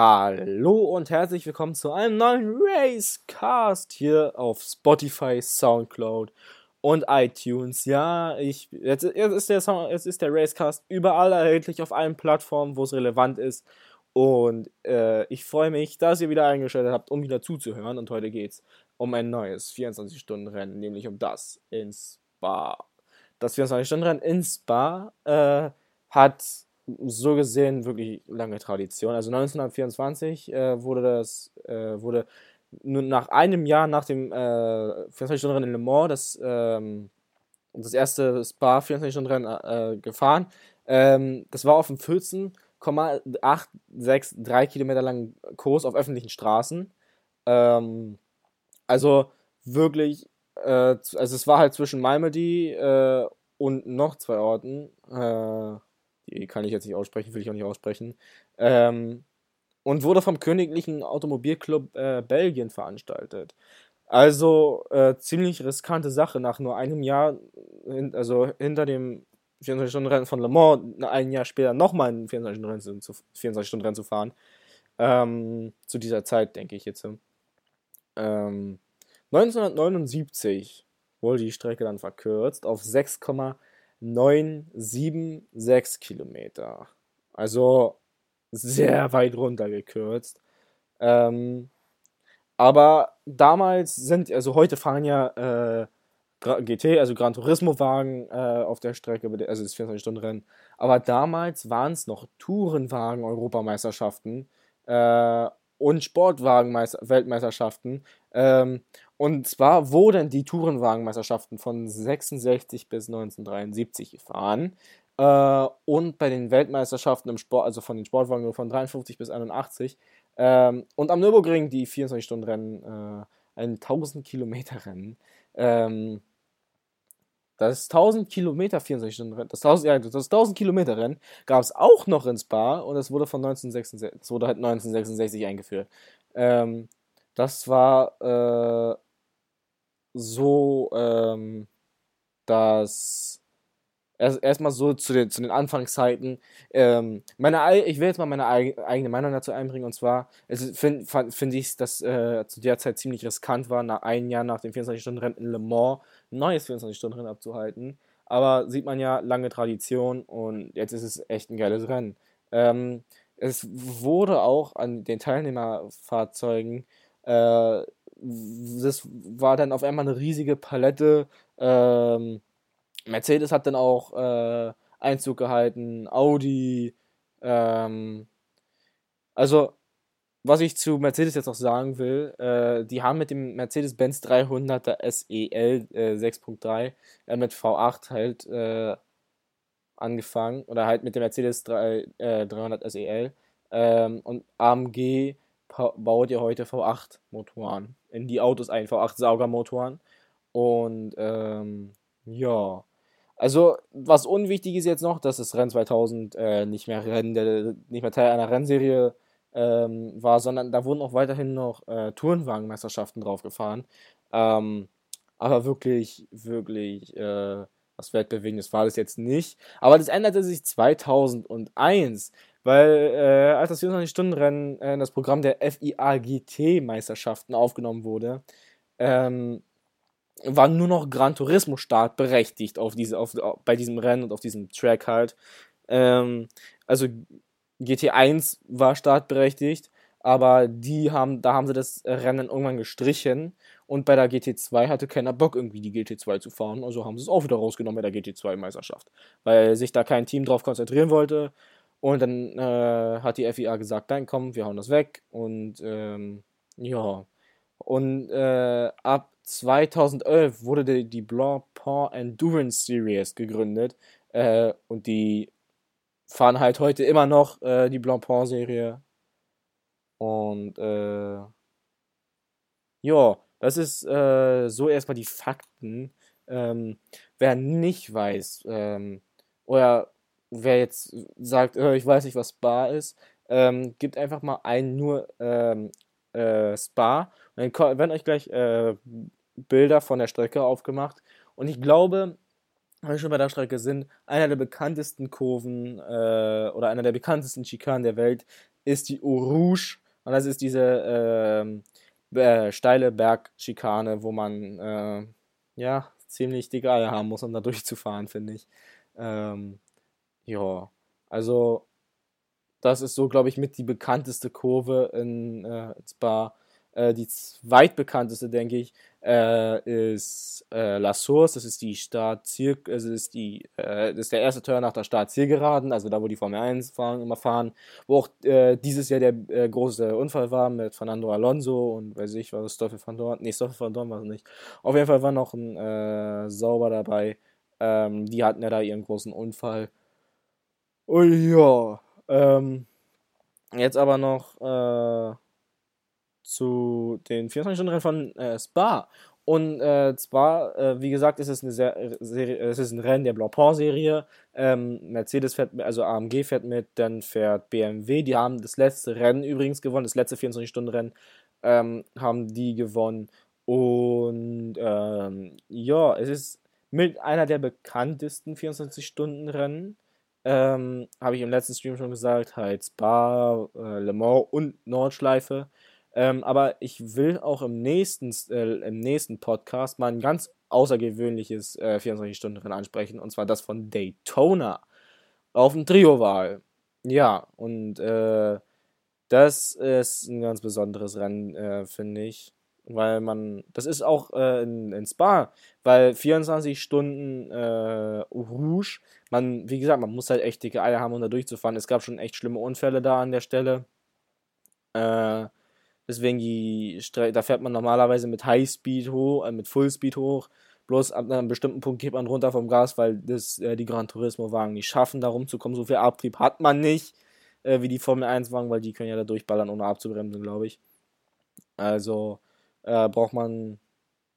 Hallo und herzlich willkommen zu einem neuen Racecast hier auf Spotify, Soundcloud und iTunes. Ja, ich, jetzt, jetzt, ist der Sound, jetzt ist der Racecast überall erhältlich auf allen Plattformen, wo es relevant ist. Und äh, ich freue mich, dass ihr wieder eingeschaltet habt, um wieder zuzuhören. Und heute geht es um ein neues 24-Stunden-Rennen, nämlich um das in Spa. Das 24-Stunden-Rennen in Spa äh, hat so gesehen wirklich lange Tradition. Also 1924 äh, wurde das, äh, wurde nur nach einem Jahr nach dem äh, 24-Stunden-Rennen in Le Mans das, ähm, das erste Spa 24-Stunden-Rennen äh, gefahren. Ähm, das war auf dem 14,863 Kilometer langen Kurs auf öffentlichen Straßen. Ähm, also wirklich, äh, also es war halt zwischen Malmedy äh, und noch zwei Orten. Die kann ich jetzt nicht aussprechen, will ich auch nicht aussprechen. Ähm, und wurde vom Königlichen Automobilclub äh, Belgien veranstaltet. Also äh, ziemlich riskante Sache, nach nur einem Jahr, hin, also hinter dem 24-Stunden-Rennen von Le Mans, ein Jahr später nochmal ein 24-Stunden-Rennen zu, 24 zu fahren. Ähm, zu dieser Zeit, denke ich jetzt. Ähm, 1979 wurde die Strecke dann verkürzt auf 6,976 Kilometer. Also sehr weit runter gekürzt. Ähm, aber damals sind, also heute fahren ja äh, GT, also Gran Turismo-Wagen äh, auf der Strecke, also das 24-Stunden-Rennen. Aber damals waren es noch Tourenwagen-Europameisterschaften äh, und Sportwagen-Weltmeisterschaften. Ähm, und zwar wurden die Tourenwagenmeisterschaften von 66 bis 1973 gefahren. Äh, und bei den Weltmeisterschaften im Sport, also von den Sportwagen nur von 53 bis 81. Ähm, und am Nürburgring die 24-Stunden-Rennen, äh, ein 1000 Kilometer Rennen. Ähm, das 1000 Kilometer 24 Stunden Rennen, das 1000, ja, das 1000 Kilometer Rennen gab es auch noch in Spa und es wurde von 1966, das wurde halt 1966 eingeführt. Ähm, das war äh, so, ähm, dass erst erstmal so zu den, zu den Anfangszeiten. Ähm, meine, ich will jetzt mal meine eigene Meinung dazu einbringen und zwar finde find ich, dass äh, zu der Zeit ziemlich riskant war, nach einem Jahr nach dem 24-Stunden-Rennen in Le Mans ein neues 24-Stunden-Rennen abzuhalten. Aber sieht man ja, lange Tradition und jetzt ist es echt ein geiles Rennen. Ähm, es wurde auch an den Teilnehmerfahrzeugen, äh, das war dann auf einmal eine riesige Palette. Ähm, Mercedes hat dann auch äh, Einzug gehalten, Audi. Ähm, also was ich zu Mercedes jetzt noch sagen will, äh, die haben mit dem Mercedes-Benz 300er SEL äh, 6.3 äh, mit V8 halt äh, angefangen oder halt mit dem Mercedes 3, 300 SEL und AMG baut ja heute V8 Motoren in die Autos ein, V8 Saugermotoren und ähm, ja, also was unwichtig ist jetzt noch, dass das Rennen 2000 äh, nicht mehr Rennen, nicht mehr Teil einer Rennserie ähm, war, sondern da wurden auch weiterhin noch äh, Tourenwagenmeisterschaften drauf gefahren. Ähm, aber wirklich, wirklich äh, was Weltbewegendes war das jetzt nicht. Aber das änderte sich 2001, weil äh, als das 24-Stunden-Rennen äh, in das Programm der FIA-GT-Meisterschaften aufgenommen wurde, ähm, war nur noch Gran Turismo Start berechtigt auf diese, auf, bei diesem Rennen und auf diesem Track halt. Ähm, also GT1 war startberechtigt, aber die haben, da haben sie das Rennen irgendwann gestrichen und bei der GT2 hatte keiner Bock irgendwie die GT2 zu fahren, also haben sie es auch wieder rausgenommen bei der GT2-Meisterschaft, weil sich da kein Team drauf konzentrieren wollte und dann äh, hat die FIA gesagt, nein komm, wir hauen das weg und ähm, ja und äh, ab 2011 wurde die, die Blanc Pont Endurance Series gegründet äh, und die fahren halt heute immer noch äh, die Blancpain-Serie. Und äh, ja, das ist äh, so erstmal die Fakten. Ähm, wer nicht weiß, ähm, oder wer jetzt sagt, äh, ich weiß nicht, was Spa ist, ähm, gibt einfach mal ein nur ähm, äh, Spa. Und dann werden euch gleich äh, Bilder von der Strecke aufgemacht. Und ich glaube, wenn wir schon bei der Strecke sind, einer der bekanntesten Kurven äh, oder einer der bekanntesten Schikanen der Welt ist die Eau. Und das ist diese äh, äh, steile Bergschikane, wo man äh, ja ziemlich dicke Eier haben muss, um da durchzufahren, finde ich. Ähm, ja, also das ist so, glaube ich, mit die bekannteste Kurve in äh, Spa. Äh, die zweitbekannteste, denke ich, äh, ist äh, La Source. Das ist die Startziel, also ist die, äh, das ist der erste Turn nach der Startzielgeraden, also da, wo die Formel 1 fahren, immer fahren, wo auch äh, dieses Jahr der äh, große Unfall war mit Fernando Alonso und weiß ich, was Stoffel van Dorn, nee, Stoffel van Dorn war es nicht. Auf jeden Fall war noch ein Sauber dabei. Ähm, die hatten ja da ihren großen Unfall. Und ja, ähm, jetzt aber noch äh, zu den 24-Stunden-Rennen von äh, Spa. Und äh, zwar, äh, wie gesagt, ist es eine Serie, es ist ein Rennen der Blancpain-Serie. Ähm, Mercedes fährt, also AMG fährt mit, dann fährt BMW. Die haben das letzte Rennen übrigens gewonnen, das letzte 24-Stunden-Rennen ähm, haben die gewonnen. Und ähm, ja, es ist mit einer der bekanntesten 24-Stunden-Rennen. Ähm, Habe ich im letzten Stream schon gesagt, halt Spa, äh, Le Mans und Nordschleife. Ähm, aber ich will auch im nächsten, äh, im nächsten Podcast mal ein ganz außergewöhnliches äh, 24-Stunden-Rennen ansprechen, und zwar das von Daytona auf dem Trio-Wahl. Ja, und äh, das ist ein ganz besonderes Rennen, äh, finde ich. Weil man, das ist auch äh, in, in, Spa, weil 24 Stunden äh, Rouge, man, wie gesagt, man muss halt echt dicke Eier haben, um da durchzufahren. Es gab schon echt schlimme Unfälle da an der Stelle. Äh, Deswegen die Strecke, da fährt man normalerweise mit Highspeed hoch, äh, mit Fullspeed hoch. Bloß ab einem bestimmten Punkt geht man runter vom Gas, weil das äh, die Gran Turismo Wagen nicht schaffen, da rumzukommen. So viel Abtrieb hat man nicht, äh, wie die Formel 1 Wagen, weil die können ja da durchballern, ohne abzubremsen, glaube ich. Also äh, braucht man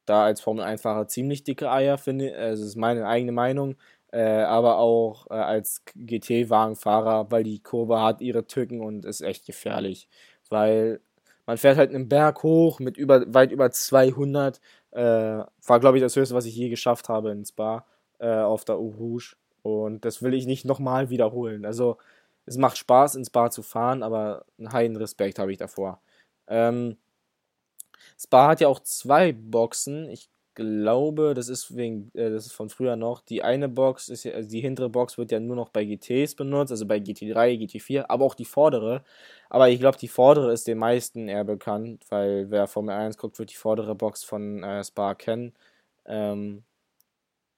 da als Formel 1 Fahrer ziemlich dicke Eier, finde ich. Also, das ist meine eigene Meinung. Äh, aber auch äh, als GT-Wagenfahrer, weil die Kurve hat ihre Tücken und ist echt gefährlich. Weil man fährt halt einen Berg hoch mit über, weit über 200. Äh, war, glaube ich, das höchste, was ich je geschafft habe in Spa äh, auf der Eau. Und das will ich nicht nochmal wiederholen. Also, es macht Spaß, ins Spa zu fahren, aber einen heiden Respekt habe ich davor. Ähm, Spa hat ja auch zwei Boxen. Ich glaube, das ist wegen, äh, das ist von früher noch. Die eine Box ist ja, also die hintere Box wird ja nur noch bei GTs benutzt, also bei GT3, GT4, aber auch die vordere. Aber ich glaube, die vordere ist den meisten eher bekannt, weil wer Formel 1 guckt, wird die vordere Box von äh, Spa kennen. Ähm,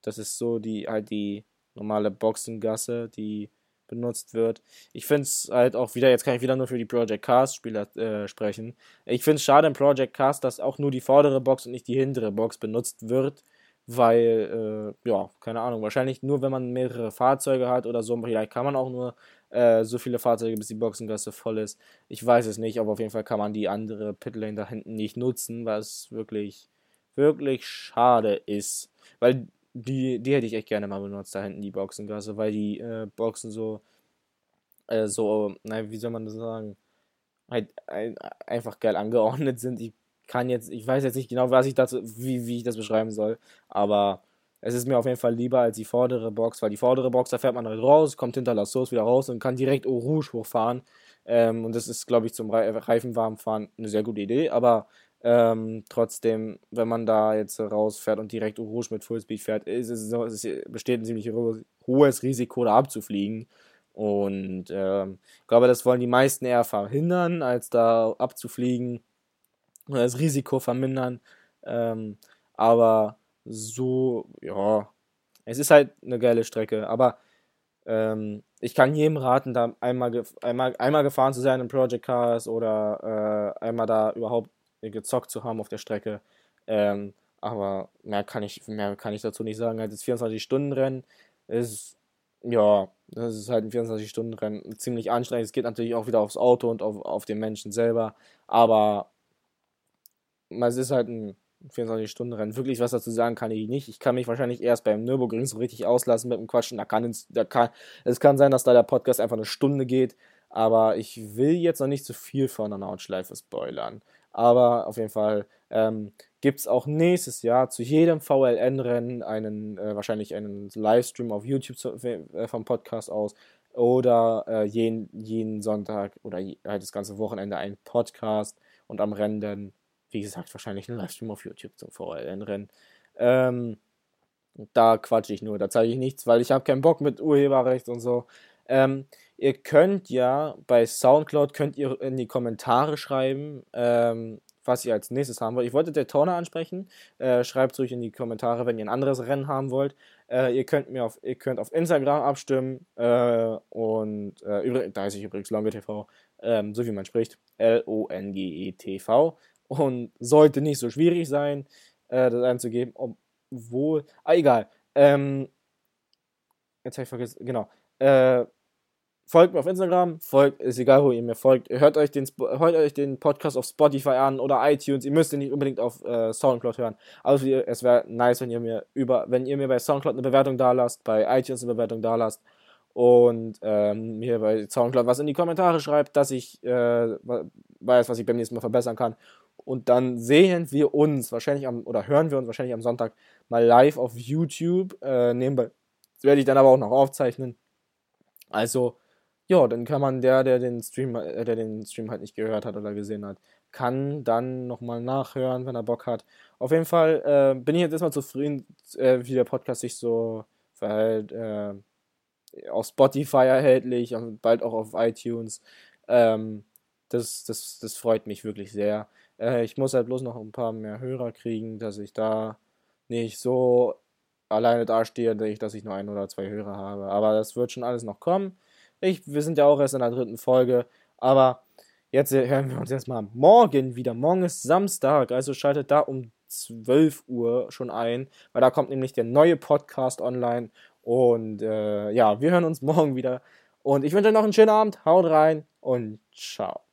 das ist so die halt die normale Boxengasse, die benutzt wird. Ich finde es halt auch wieder, jetzt kann ich wieder nur für die Project Cast Spieler äh, sprechen. Ich finde es schade im Project Cast, dass auch nur die vordere Box und nicht die hintere Box benutzt wird, weil, äh, ja, keine Ahnung, wahrscheinlich nur wenn man mehrere Fahrzeuge hat oder so, vielleicht kann man auch nur äh, so viele Fahrzeuge, bis die Boxengasse voll ist. Ich weiß es nicht, aber auf jeden Fall kann man die andere Pitlane da hinten nicht nutzen, was wirklich, wirklich schade ist. Weil die, die hätte ich echt gerne mal benutzt, da hinten die Boxengasse, weil die äh, Boxen so, äh, so, naja, wie soll man das sagen, halt ein, einfach geil angeordnet sind. Ich kann jetzt, ich weiß jetzt nicht genau, was ich dazu, wie, wie ich das beschreiben soll, aber es ist mir auf jeden Fall lieber als die vordere Box, weil die vordere Box, da fährt man halt raus, kommt hinter La Sauce wieder raus und kann direkt Eau Rouge hochfahren. Ähm, und das ist, glaube ich, zum Reifenwarmfahren eine sehr gute Idee, aber ähm, trotzdem, wenn man da jetzt rausfährt und direkt Rouge mit Fullspeed fährt, ist es, so, es besteht ein ziemlich hohes Risiko, da abzufliegen. Und ähm, ich glaube, das wollen die meisten eher verhindern, als da abzufliegen oder das Risiko vermindern. Ähm, aber so, ja, es ist halt eine geile Strecke. Aber ähm, ich kann jedem raten, da einmal, einmal, einmal gefahren zu sein in Project Cars oder äh, einmal da überhaupt gezockt zu haben auf der Strecke. Ähm, aber mehr kann ich, mehr kann ich dazu nicht sagen. Halt das 24-Stunden-Rennen ist, ja, das ist halt ein 24-Stunden-Rennen, ziemlich anstrengend. Es geht natürlich auch wieder aufs Auto und auf, auf den Menschen selber, aber es ist halt ein 24-Stunden-Rennen. Wirklich was dazu sagen kann ich nicht. Ich kann mich wahrscheinlich erst beim Nürburgring so richtig auslassen mit dem Quatschen. Da kann da kann, es kann sein, dass da der Podcast einfach eine Stunde geht, aber ich will jetzt noch nicht zu viel von der Nordschleife spoilern. Aber auf jeden Fall, ähm, gibt es auch nächstes Jahr zu jedem VLN-Rennen einen, äh, wahrscheinlich einen Livestream auf YouTube zu, äh, vom Podcast aus oder äh, jeden, jeden Sonntag oder halt das ganze Wochenende ein Podcast und am Rennen dann, wie gesagt, wahrscheinlich ein Livestream auf YouTube zum VLN-Rennen. Ähm, da quatsche ich nur, da zeige ich nichts, weil ich habe keinen Bock mit Urheberrecht und so. Ähm, ihr könnt ja bei Soundcloud könnt ihr in die Kommentare schreiben, ähm, was ihr als nächstes haben wollt. Ich wollte Daytona ansprechen. Äh, Schreibt es ruhig in die Kommentare, wenn ihr ein anderes Rennen haben wollt. Äh, ihr könnt mir auf, ihr könnt auf Instagram abstimmen. Äh, und äh, da heiße ich übrigens LongeTV, ähm, so wie man spricht. L-O-N-G-E-T-V. Und sollte nicht so schwierig sein, äh, das einzugeben, obwohl. Ah, egal. Ähm, jetzt habe ich vergessen, genau. Äh, folgt mir auf Instagram, folgt, ist egal, wo ihr mir folgt. Hört euch den, hört euch den Podcast auf Spotify an oder iTunes. Ihr müsst ihn nicht unbedingt auf äh, Soundcloud hören. Also es wäre nice, wenn ihr mir über, wenn ihr mir bei Soundcloud eine Bewertung da lasst, bei iTunes eine Bewertung da lasst und ähm, mir bei Soundcloud was in die Kommentare schreibt, dass ich äh, weiß, was ich beim nächsten Mal verbessern kann. Und dann sehen wir uns wahrscheinlich am, oder hören wir uns wahrscheinlich am Sonntag mal live auf YouTube. Äh, nebenbei werde ich dann aber auch noch aufzeichnen. Also, ja, dann kann man der, der den Stream, äh, der den Stream halt nicht gehört hat oder gesehen hat, kann dann nochmal nachhören, wenn er Bock hat. Auf jeden Fall äh, bin ich jetzt erstmal zufrieden, äh, wie der Podcast sich so verhält. Äh, auf Spotify erhältlich, bald auch auf iTunes. Ähm, das, das, das freut mich wirklich sehr. Äh, ich muss halt bloß noch ein paar mehr Hörer kriegen, dass ich da nicht so alleine dastehe, dass ich nur ein oder zwei Hörer habe. Aber das wird schon alles noch kommen. Ich, wir sind ja auch erst in der dritten Folge, aber jetzt hören wir uns erstmal morgen wieder. Morgen ist Samstag, also schaltet da um 12 Uhr schon ein, weil da kommt nämlich der neue Podcast online. Und äh, ja, wir hören uns morgen wieder. Und ich wünsche euch noch einen schönen Abend. Haut rein und ciao.